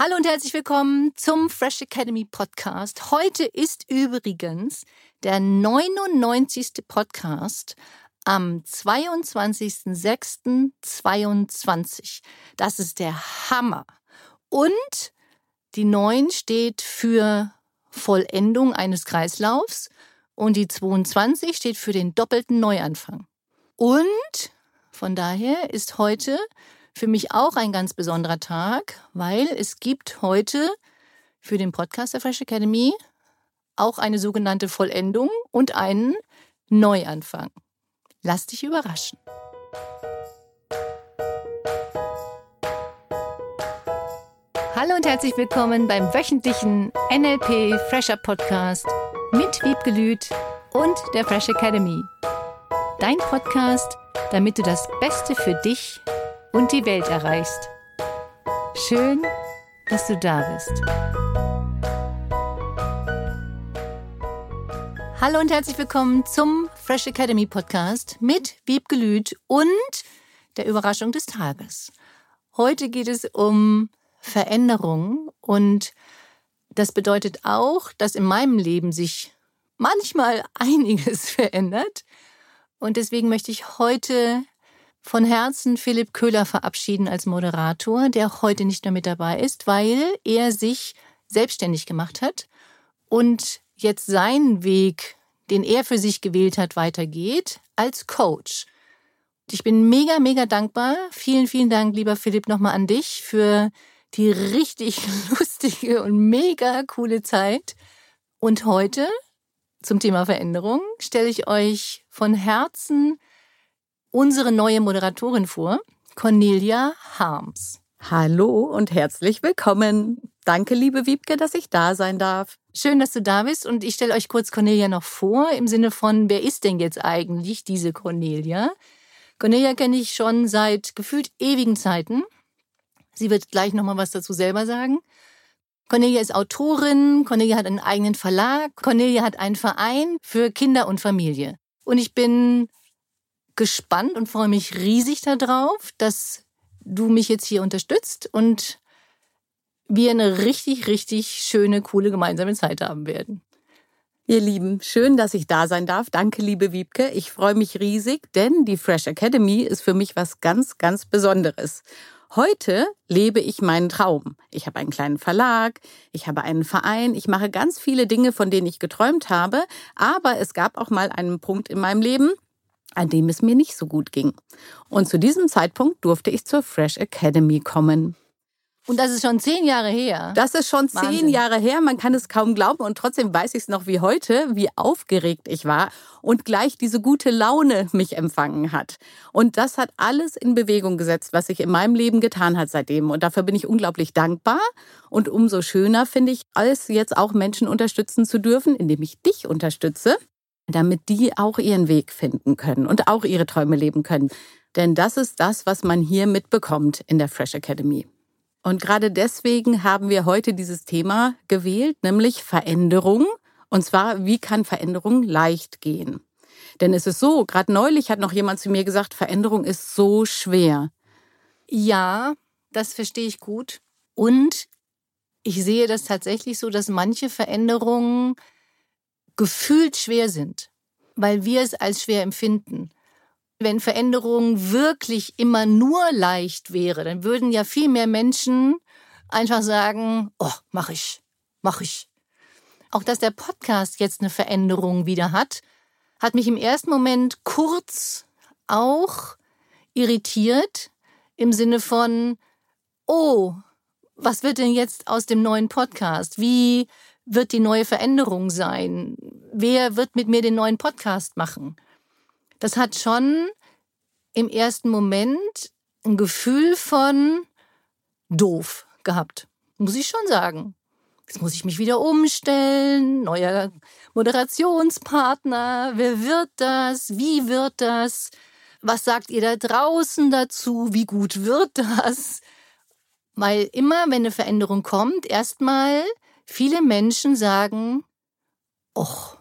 Hallo und herzlich willkommen zum Fresh Academy Podcast. Heute ist übrigens der 99. Podcast am 22.06.22. Das ist der Hammer. Und die 9 steht für Vollendung eines Kreislaufs und die 22 steht für den doppelten Neuanfang. Und von daher ist heute für mich auch ein ganz besonderer Tag, weil es gibt heute für den Podcast der Fresh Academy auch eine sogenannte Vollendung und einen Neuanfang. Lass dich überraschen. Hallo und herzlich willkommen beim wöchentlichen NLP Fresher Podcast mit Wiebgelüt und der Fresh Academy. Dein Podcast, damit du das Beste für dich und die Welt erreichst. Schön, dass du da bist. Hallo und herzlich willkommen zum Fresh Academy Podcast mit Wiebgelüt und der Überraschung des Tages. Heute geht es um Veränderung und das bedeutet auch, dass in meinem Leben sich manchmal einiges verändert. Und deswegen möchte ich heute von Herzen Philipp Köhler verabschieden als Moderator, der heute nicht mehr mit dabei ist, weil er sich selbstständig gemacht hat und jetzt seinen Weg, den er für sich gewählt hat, weitergeht als Coach. Ich bin mega, mega dankbar. Vielen, vielen Dank, lieber Philipp, nochmal an dich für die richtig lustige und mega coole Zeit. Und heute zum Thema Veränderung stelle ich euch von Herzen unsere neue Moderatorin vor, Cornelia Harms. Hallo und herzlich willkommen. Danke, liebe Wiebke, dass ich da sein darf. Schön, dass du da bist und ich stelle euch kurz Cornelia noch vor im Sinne von, wer ist denn jetzt eigentlich diese Cornelia? Cornelia kenne ich schon seit gefühlt ewigen Zeiten. Sie wird gleich noch mal was dazu selber sagen. Cornelia ist Autorin, Cornelia hat einen eigenen Verlag, Cornelia hat einen Verein für Kinder und Familie. Und ich bin gespannt und freue mich riesig darauf, dass du mich jetzt hier unterstützt und wir eine richtig, richtig schöne, coole gemeinsame Zeit haben werden. Ihr Lieben, schön, dass ich da sein darf. Danke, liebe Wiebke. Ich freue mich riesig, denn die Fresh Academy ist für mich was ganz, ganz Besonderes. Heute lebe ich meinen Traum. Ich habe einen kleinen Verlag, ich habe einen Verein, ich mache ganz viele Dinge, von denen ich geträumt habe, aber es gab auch mal einen Punkt in meinem Leben, an dem es mir nicht so gut ging. Und zu diesem Zeitpunkt durfte ich zur Fresh Academy kommen. Und das ist schon zehn Jahre her. Das ist schon Wahnsinn. zehn Jahre her. Man kann es kaum glauben. Und trotzdem weiß ich es noch wie heute, wie aufgeregt ich war und gleich diese gute Laune mich empfangen hat. Und das hat alles in Bewegung gesetzt, was sich in meinem Leben getan hat seitdem. Und dafür bin ich unglaublich dankbar. Und umso schöner finde ich, als jetzt auch Menschen unterstützen zu dürfen, indem ich dich unterstütze damit die auch ihren Weg finden können und auch ihre Träume leben können. Denn das ist das, was man hier mitbekommt in der Fresh Academy. Und gerade deswegen haben wir heute dieses Thema gewählt, nämlich Veränderung. Und zwar, wie kann Veränderung leicht gehen? Denn es ist so, gerade neulich hat noch jemand zu mir gesagt, Veränderung ist so schwer. Ja, das verstehe ich gut. Und ich sehe das tatsächlich so, dass manche Veränderungen gefühlt schwer sind, weil wir es als schwer empfinden. Wenn Veränderung wirklich immer nur leicht wäre, dann würden ja viel mehr Menschen einfach sagen, oh, mach ich, mach ich. Auch dass der Podcast jetzt eine Veränderung wieder hat, hat mich im ersten Moment kurz auch irritiert im Sinne von, oh, was wird denn jetzt aus dem neuen Podcast? Wie wird die neue Veränderung sein? Wer wird mit mir den neuen Podcast machen? Das hat schon im ersten Moment ein Gefühl von doof gehabt, muss ich schon sagen. Jetzt muss ich mich wieder umstellen, neuer Moderationspartner, wer wird das, wie wird das, was sagt ihr da draußen dazu, wie gut wird das? Weil immer, wenn eine Veränderung kommt, erstmal Viele Menschen sagen, och,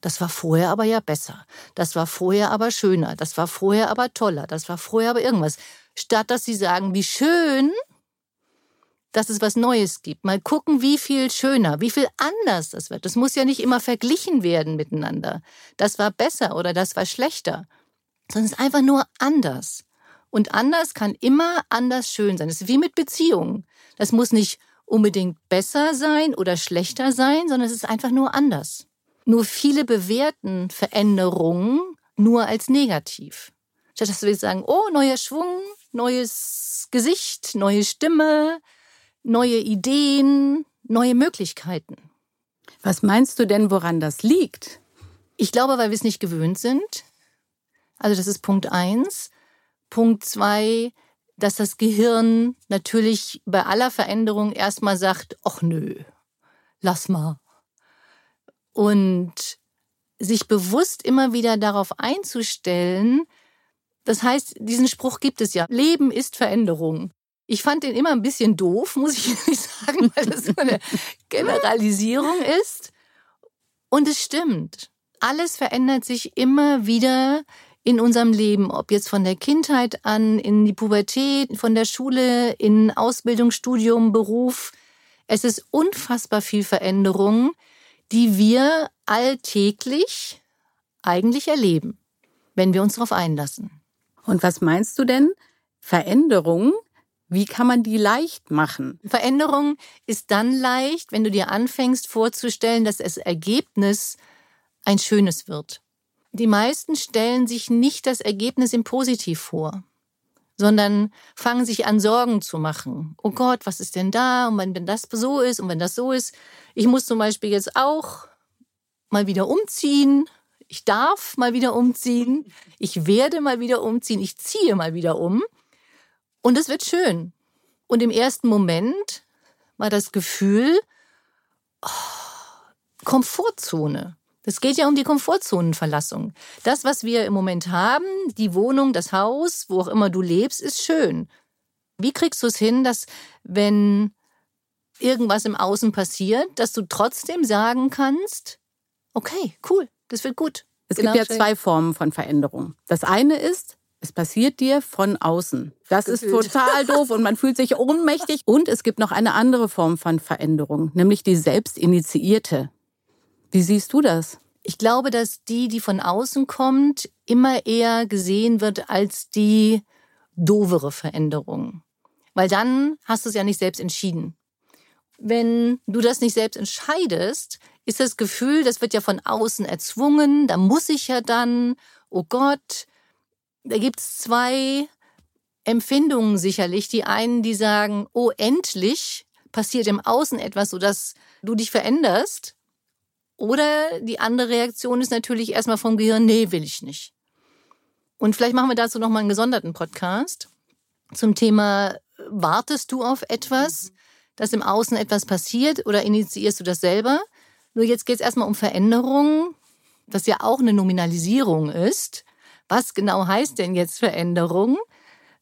das war vorher aber ja besser, das war vorher aber schöner, das war vorher aber toller, das war vorher aber irgendwas. Statt dass sie sagen, wie schön, dass es was Neues gibt. Mal gucken, wie viel schöner, wie viel anders das wird. Das muss ja nicht immer verglichen werden miteinander. Das war besser oder das war schlechter, sondern es ist einfach nur anders. Und anders kann immer anders schön sein. Es ist wie mit Beziehungen. Das muss nicht unbedingt besser sein oder schlechter sein, sondern es ist einfach nur anders. Nur viele bewerten Veränderungen nur als negativ. Statt dass wir sagen, oh, neuer Schwung, neues Gesicht, neue Stimme, neue Ideen, neue Möglichkeiten. Was meinst du denn, woran das liegt? Ich glaube, weil wir es nicht gewöhnt sind. Also das ist Punkt eins. Punkt zwei, dass das Gehirn natürlich bei aller Veränderung erstmal sagt, ach nö, lass mal. Und sich bewusst immer wieder darauf einzustellen, das heißt, diesen Spruch gibt es ja. Leben ist Veränderung. Ich fand den immer ein bisschen doof, muss ich ehrlich sagen, weil das so eine Generalisierung ist. Und es stimmt. Alles verändert sich immer wieder in unserem Leben, ob jetzt von der Kindheit an, in die Pubertät, von der Schule, in Ausbildung, Studium, Beruf. Es ist unfassbar viel Veränderung, die wir alltäglich eigentlich erleben, wenn wir uns darauf einlassen. Und was meinst du denn? Veränderung, wie kann man die leicht machen? Veränderung ist dann leicht, wenn du dir anfängst vorzustellen, dass das Ergebnis ein schönes wird. Die meisten stellen sich nicht das Ergebnis im Positiv vor, sondern fangen sich an, Sorgen zu machen. Oh Gott, was ist denn da? Und wenn das so ist und wenn das so ist. Ich muss zum Beispiel jetzt auch mal wieder umziehen. Ich darf mal wieder umziehen. Ich werde mal wieder umziehen. Ich ziehe mal wieder um. Und es wird schön. Und im ersten Moment war das Gefühl, oh, Komfortzone. Es geht ja um die Komfortzonenverlassung. Das, was wir im Moment haben, die Wohnung, das Haus, wo auch immer du lebst, ist schön. Wie kriegst du es hin, dass wenn irgendwas im Außen passiert, dass du trotzdem sagen kannst, okay, cool, das wird gut. Es genau gibt ja zwei Formen von Veränderung. Das eine ist, es passiert dir von außen. Das Gefühlt. ist total doof und man fühlt sich ohnmächtig. Und es gibt noch eine andere Form von Veränderung, nämlich die selbstinitiierte. Wie siehst du das? Ich glaube, dass die, die von außen kommt, immer eher gesehen wird als die doovere Veränderung. Weil dann hast du es ja nicht selbst entschieden. Wenn du das nicht selbst entscheidest, ist das Gefühl, das wird ja von außen erzwungen, da muss ich ja dann, oh Gott, da gibt's zwei Empfindungen sicherlich. Die einen, die sagen, oh, endlich passiert im Außen etwas, sodass du dich veränderst. Oder die andere Reaktion ist natürlich erstmal vom Gehirn, nee, will ich nicht. Und vielleicht machen wir dazu nochmal einen gesonderten Podcast zum Thema, wartest du auf etwas, dass im Außen etwas passiert oder initiierst du das selber? Nur jetzt geht es erstmal um Veränderung, das ja auch eine Nominalisierung ist. Was genau heißt denn jetzt Veränderung?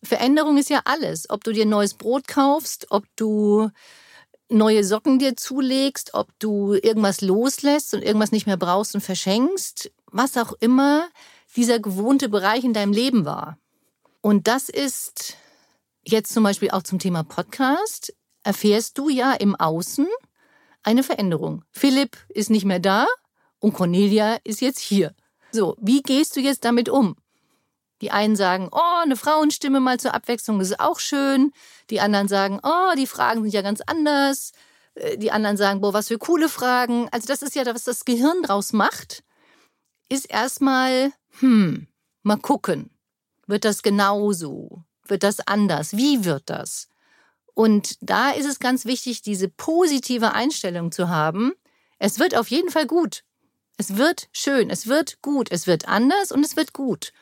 Veränderung ist ja alles. Ob du dir neues Brot kaufst, ob du neue Socken dir zulegst, ob du irgendwas loslässt und irgendwas nicht mehr brauchst und verschenkst, was auch immer dieser gewohnte Bereich in deinem Leben war. Und das ist jetzt zum Beispiel auch zum Thema Podcast, erfährst du ja im Außen eine Veränderung. Philipp ist nicht mehr da und Cornelia ist jetzt hier. So, wie gehst du jetzt damit um? Die einen sagen, oh, eine Frauenstimme mal zur Abwechslung ist auch schön. Die anderen sagen, oh, die Fragen sind ja ganz anders. Äh, die anderen sagen, boah, was für coole Fragen. Also das ist ja, was das Gehirn draus macht, ist erstmal, hm, mal gucken. Wird das genauso? Wird das anders? Wie wird das? Und da ist es ganz wichtig, diese positive Einstellung zu haben. Es wird auf jeden Fall gut. Es wird schön, es wird gut, es wird anders und es wird gut.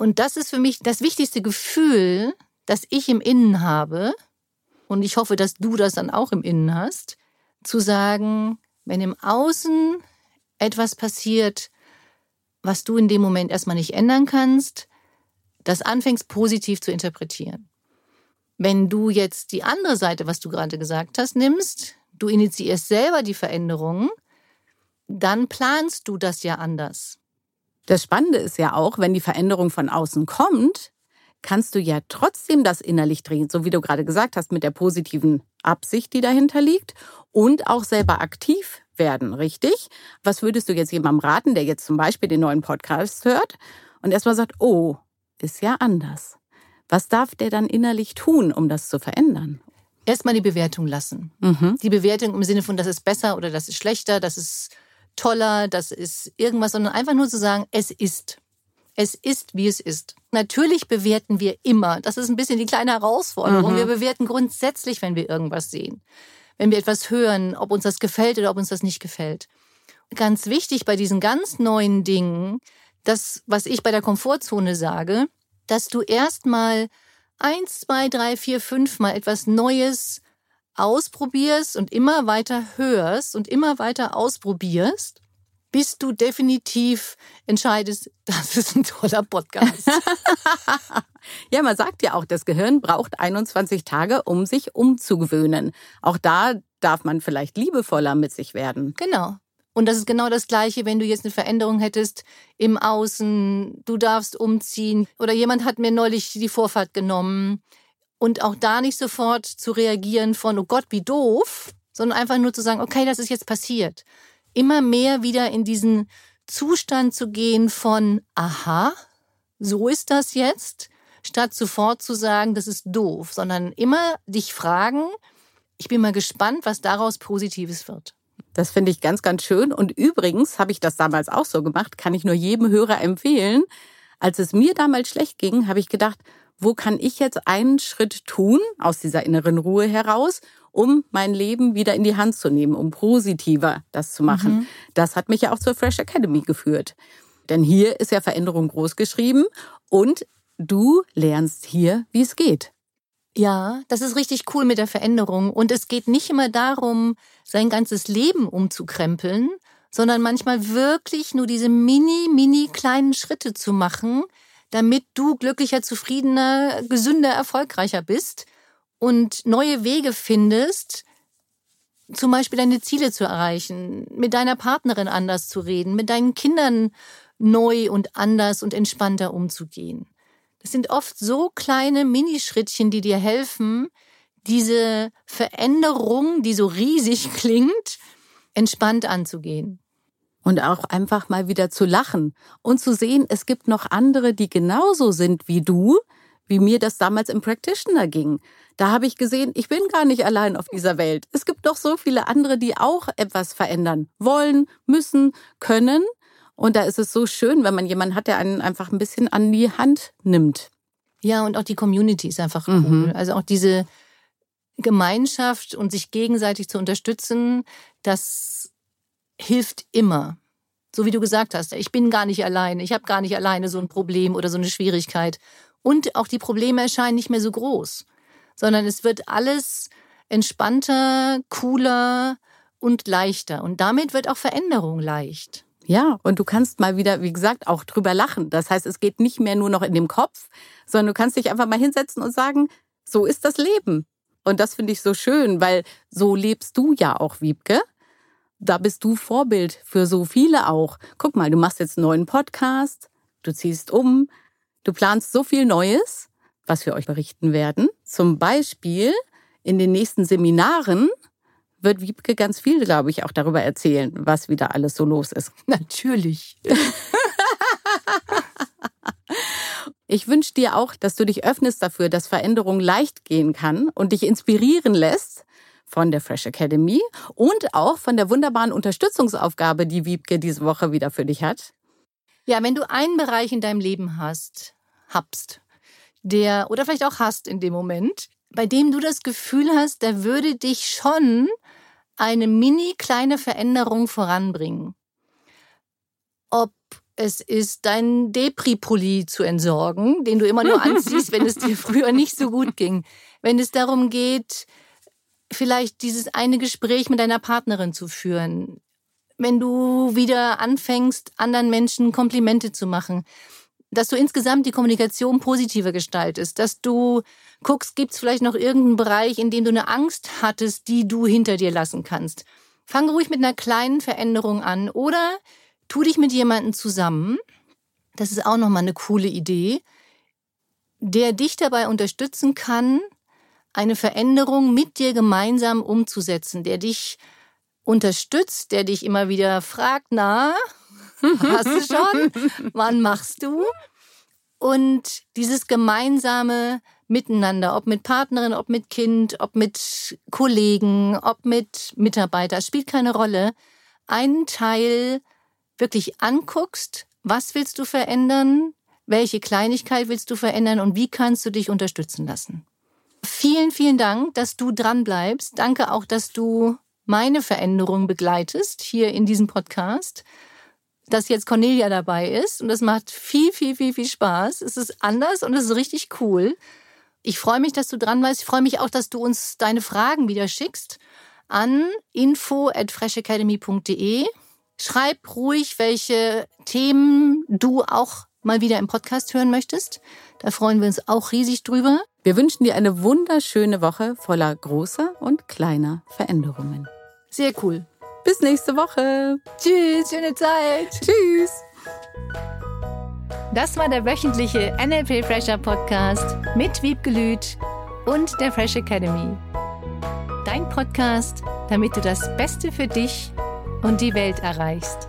Und das ist für mich das wichtigste Gefühl, das ich im Innen habe. Und ich hoffe, dass du das dann auch im Innen hast. Zu sagen, wenn im Außen etwas passiert, was du in dem Moment erstmal nicht ändern kannst, das anfängst positiv zu interpretieren. Wenn du jetzt die andere Seite, was du gerade gesagt hast, nimmst, du initiierst selber die Veränderung, dann planst du das ja anders. Das Spannende ist ja auch, wenn die Veränderung von außen kommt, kannst du ja trotzdem das innerlich drehen, so wie du gerade gesagt hast, mit der positiven Absicht, die dahinter liegt und auch selber aktiv werden, richtig? Was würdest du jetzt jemandem raten, der jetzt zum Beispiel den neuen Podcast hört und erstmal sagt, oh, ist ja anders. Was darf der dann innerlich tun, um das zu verändern? Erstmal die Bewertung lassen. Mhm. Die Bewertung im Sinne von, das ist besser oder das ist schlechter, das ist toller, das ist irgendwas, sondern einfach nur zu sagen, es ist. Es ist, wie es ist. Natürlich bewerten wir immer. Das ist ein bisschen die kleine Herausforderung. Mhm. Wir bewerten grundsätzlich, wenn wir irgendwas sehen. Wenn wir etwas hören, ob uns das gefällt oder ob uns das nicht gefällt. Ganz wichtig bei diesen ganz neuen Dingen, das, was ich bei der Komfortzone sage, dass du erstmal eins, zwei, drei, vier, fünf Mal etwas Neues ausprobierst und immer weiter hörst und immer weiter ausprobierst, bis du definitiv entscheidest, das ist ein toller Podcast. ja, man sagt ja auch, das Gehirn braucht 21 Tage, um sich umzugewöhnen. Auch da darf man vielleicht liebevoller mit sich werden. Genau. Und das ist genau das Gleiche, wenn du jetzt eine Veränderung hättest im Außen, du darfst umziehen oder jemand hat mir neulich die Vorfahrt genommen und auch da nicht sofort zu reagieren von, oh Gott, wie doof, sondern einfach nur zu sagen, okay, das ist jetzt passiert. Immer mehr wieder in diesen Zustand zu gehen von, aha, so ist das jetzt, statt sofort zu sagen, das ist doof, sondern immer dich fragen, ich bin mal gespannt, was daraus Positives wird. Das finde ich ganz, ganz schön. Und übrigens habe ich das damals auch so gemacht, kann ich nur jedem Hörer empfehlen. Als es mir damals schlecht ging, habe ich gedacht, wo kann ich jetzt einen Schritt tun aus dieser inneren Ruhe heraus, um mein Leben wieder in die Hand zu nehmen, um positiver das zu machen. Mhm. Das hat mich ja auch zur Fresh Academy geführt. Denn hier ist ja Veränderung groß geschrieben und du lernst hier, wie es geht. Ja, das ist richtig cool mit der Veränderung. Und es geht nicht immer darum, sein ganzes Leben umzukrempeln, sondern manchmal wirklich nur diese mini, mini kleinen Schritte zu machen, damit du glücklicher, zufriedener, gesünder, erfolgreicher bist und neue Wege findest, zum Beispiel deine Ziele zu erreichen, mit deiner Partnerin anders zu reden, mit deinen Kindern neu und anders und entspannter umzugehen. Das sind oft so kleine Minischrittchen, die dir helfen, diese Veränderung, die so riesig klingt, entspannt anzugehen. Und auch einfach mal wieder zu lachen und zu sehen, es gibt noch andere, die genauso sind wie du, wie mir das damals im Practitioner ging. Da habe ich gesehen, ich bin gar nicht allein auf dieser Welt. Es gibt doch so viele andere, die auch etwas verändern wollen, müssen, können. Und da ist es so schön, wenn man jemanden hat, der einen einfach ein bisschen an die Hand nimmt. Ja, und auch die Community ist einfach cool. Mhm. Also auch diese Gemeinschaft und sich gegenseitig zu unterstützen, das hilft immer. So wie du gesagt hast, ich bin gar nicht alleine, ich habe gar nicht alleine so ein Problem oder so eine Schwierigkeit. Und auch die Probleme erscheinen nicht mehr so groß, sondern es wird alles entspannter, cooler und leichter. Und damit wird auch Veränderung leicht. Ja, und du kannst mal wieder, wie gesagt, auch drüber lachen. Das heißt, es geht nicht mehr nur noch in dem Kopf, sondern du kannst dich einfach mal hinsetzen und sagen, so ist das Leben. Und das finde ich so schön, weil so lebst du ja auch, Wiebke da bist du Vorbild für so viele auch. Guck mal, du machst jetzt einen neuen Podcast, du ziehst um, du planst so viel Neues, was wir euch berichten werden. Zum Beispiel in den nächsten Seminaren wird Wiebke ganz viel, glaube ich, auch darüber erzählen, was wieder alles so los ist. Natürlich. Ich wünsche dir auch, dass du dich öffnest dafür, dass Veränderung leicht gehen kann und dich inspirieren lässt von der Fresh Academy und auch von der wunderbaren Unterstützungsaufgabe, die Wiebke diese Woche wieder für dich hat. Ja, wenn du einen Bereich in deinem Leben hast, habst, der oder vielleicht auch hast in dem Moment, bei dem du das Gefühl hast, der würde dich schon eine mini kleine Veränderung voranbringen. Ob es ist, deinen Depri-Pulli zu entsorgen, den du immer nur anziehst, wenn es dir früher nicht so gut ging. Wenn es darum geht, vielleicht dieses eine Gespräch mit deiner Partnerin zu führen, wenn du wieder anfängst, anderen Menschen Komplimente zu machen, dass du insgesamt die Kommunikation positiver gestaltest, dass du guckst, gibt es vielleicht noch irgendeinen Bereich, in dem du eine Angst hattest, die du hinter dir lassen kannst. Fang ruhig mit einer kleinen Veränderung an oder tu dich mit jemandem zusammen. Das ist auch nochmal eine coole Idee, der dich dabei unterstützen kann, eine Veränderung mit dir gemeinsam umzusetzen, der dich unterstützt, der dich immer wieder fragt, na, hast du schon? Wann machst du? Und dieses gemeinsame Miteinander, ob mit Partnerin, ob mit Kind, ob mit Kollegen, ob mit Mitarbeiter, spielt keine Rolle. Einen Teil wirklich anguckst, was willst du verändern, welche Kleinigkeit willst du verändern und wie kannst du dich unterstützen lassen. Vielen, vielen Dank, dass du dran bleibst. Danke auch, dass du meine Veränderung begleitest hier in diesem Podcast. Dass jetzt Cornelia dabei ist und das macht viel, viel, viel, viel Spaß. Es ist anders und es ist richtig cool. Ich freue mich, dass du dran bleibst. Ich freue mich auch, dass du uns deine Fragen wieder schickst an info at freshacademy.de. Schreib ruhig, welche Themen du auch mal wieder im Podcast hören möchtest. Da freuen wir uns auch riesig drüber. Wir wünschen dir eine wunderschöne Woche voller großer und kleiner Veränderungen. Sehr cool. Bis nächste Woche. Tschüss, schöne Zeit. Tschüss. Das war der wöchentliche NLP Fresher Podcast mit Wiebgelüt und der Fresh Academy. Dein Podcast, damit du das Beste für dich und die Welt erreichst.